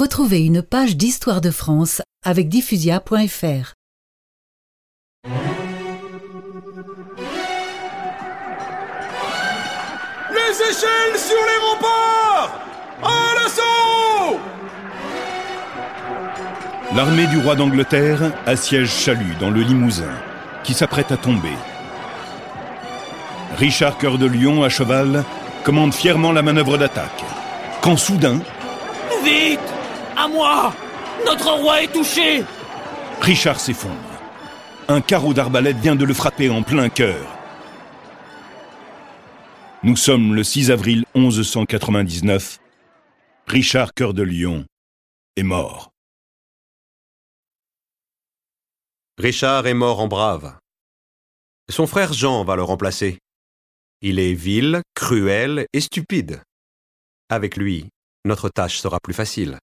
Retrouvez une page d'histoire de France avec diffusia.fr. Les échelles sur les remparts À l'assaut L'armée du roi d'Angleterre assiège Chalut dans le Limousin, qui s'apprête à tomber. Richard Cœur de Lion, à cheval, commande fièrement la manœuvre d'attaque. Quand soudain, Vite À moi Notre roi est touché Richard s'effondre. Un carreau d'arbalète vient de le frapper en plein cœur. Nous sommes le 6 avril 1199. Richard Cœur de Lion est mort. Richard est mort en brave. Son frère Jean va le remplacer. Il est vil, cruel et stupide. Avec lui, notre tâche sera plus facile.